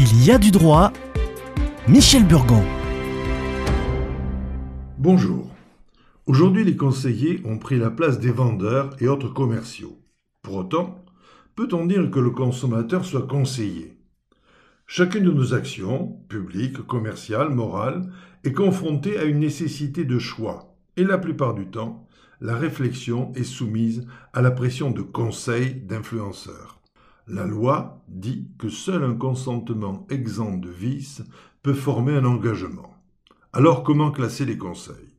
Il y a du droit. Michel Burgon. Bonjour. Aujourd'hui, les conseillers ont pris la place des vendeurs et autres commerciaux. Pour autant, peut-on dire que le consommateur soit conseillé Chacune de nos actions, publiques, commerciales, morales, est confrontée à une nécessité de choix, et la plupart du temps, la réflexion est soumise à la pression de conseils d'influenceurs. La loi dit que seul un consentement exempt de vice peut former un engagement. Alors comment classer les conseils?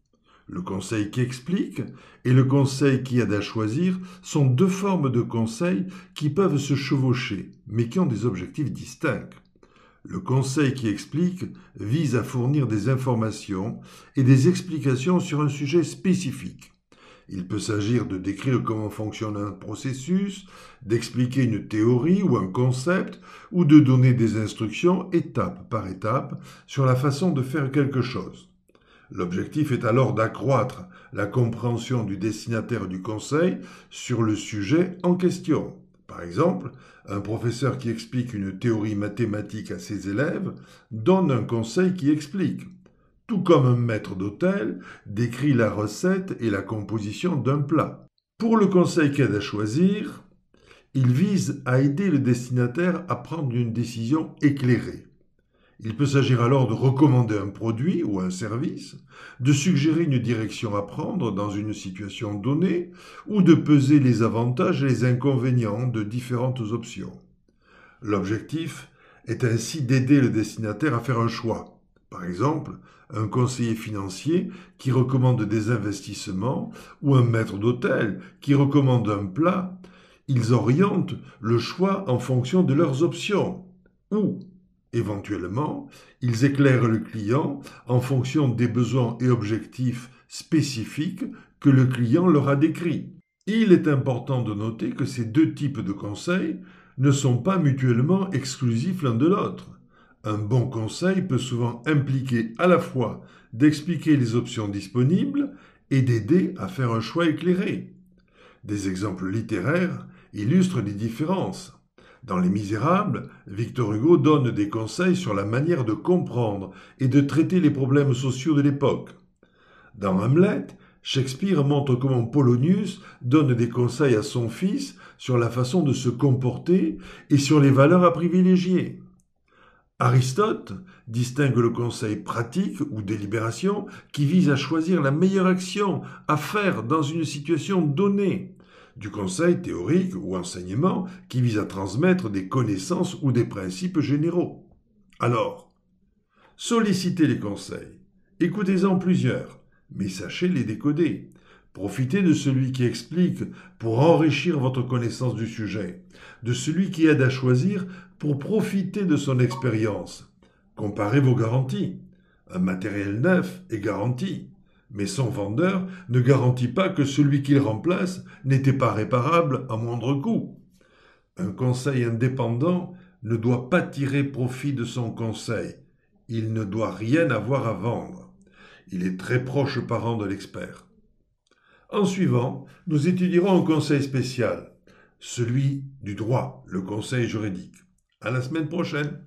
Le conseil qui explique et le conseil qui aide à choisir sont deux formes de conseils qui peuvent se chevaucher, mais qui ont des objectifs distincts. Le conseil qui explique vise à fournir des informations et des explications sur un sujet spécifique. Il peut s'agir de décrire comment fonctionne un processus, d'expliquer une théorie ou un concept, ou de donner des instructions étape par étape sur la façon de faire quelque chose. L'objectif est alors d'accroître la compréhension du destinataire du conseil sur le sujet en question. Par exemple, un professeur qui explique une théorie mathématique à ses élèves donne un conseil qui explique tout comme un maître d'hôtel décrit la recette et la composition d'un plat. Pour le conseil qu'aide à choisir, il vise à aider le destinataire à prendre une décision éclairée. Il peut s'agir alors de recommander un produit ou un service, de suggérer une direction à prendre dans une situation donnée, ou de peser les avantages et les inconvénients de différentes options. L'objectif est ainsi d'aider le destinataire à faire un choix, par exemple, un conseiller financier qui recommande des investissements ou un maître d'hôtel qui recommande un plat, ils orientent le choix en fonction de leurs options. Ou, éventuellement, ils éclairent le client en fonction des besoins et objectifs spécifiques que le client leur a décrits. Il est important de noter que ces deux types de conseils ne sont pas mutuellement exclusifs l'un de l'autre. Un bon conseil peut souvent impliquer à la fois d'expliquer les options disponibles et d'aider à faire un choix éclairé. Des exemples littéraires illustrent les différences. Dans Les Misérables, Victor Hugo donne des conseils sur la manière de comprendre et de traiter les problèmes sociaux de l'époque. Dans Hamlet, Shakespeare montre comment Polonius donne des conseils à son fils sur la façon de se comporter et sur les valeurs à privilégier. Aristote distingue le conseil pratique ou délibération qui vise à choisir la meilleure action à faire dans une situation donnée, du conseil théorique ou enseignement qui vise à transmettre des connaissances ou des principes généraux. Alors, sollicitez les conseils, écoutez-en plusieurs, mais sachez les décoder. Profitez de celui qui explique pour enrichir votre connaissance du sujet, de celui qui aide à choisir pour profiter de son expérience. Comparez vos garanties. Un matériel neuf est garanti, mais son vendeur ne garantit pas que celui qu'il remplace n'était pas réparable à moindre coût. Un conseil indépendant ne doit pas tirer profit de son conseil. Il ne doit rien avoir à vendre. Il est très proche parent de l'expert. En suivant, nous étudierons un conseil spécial, celui du droit, le conseil juridique. À la semaine prochaine.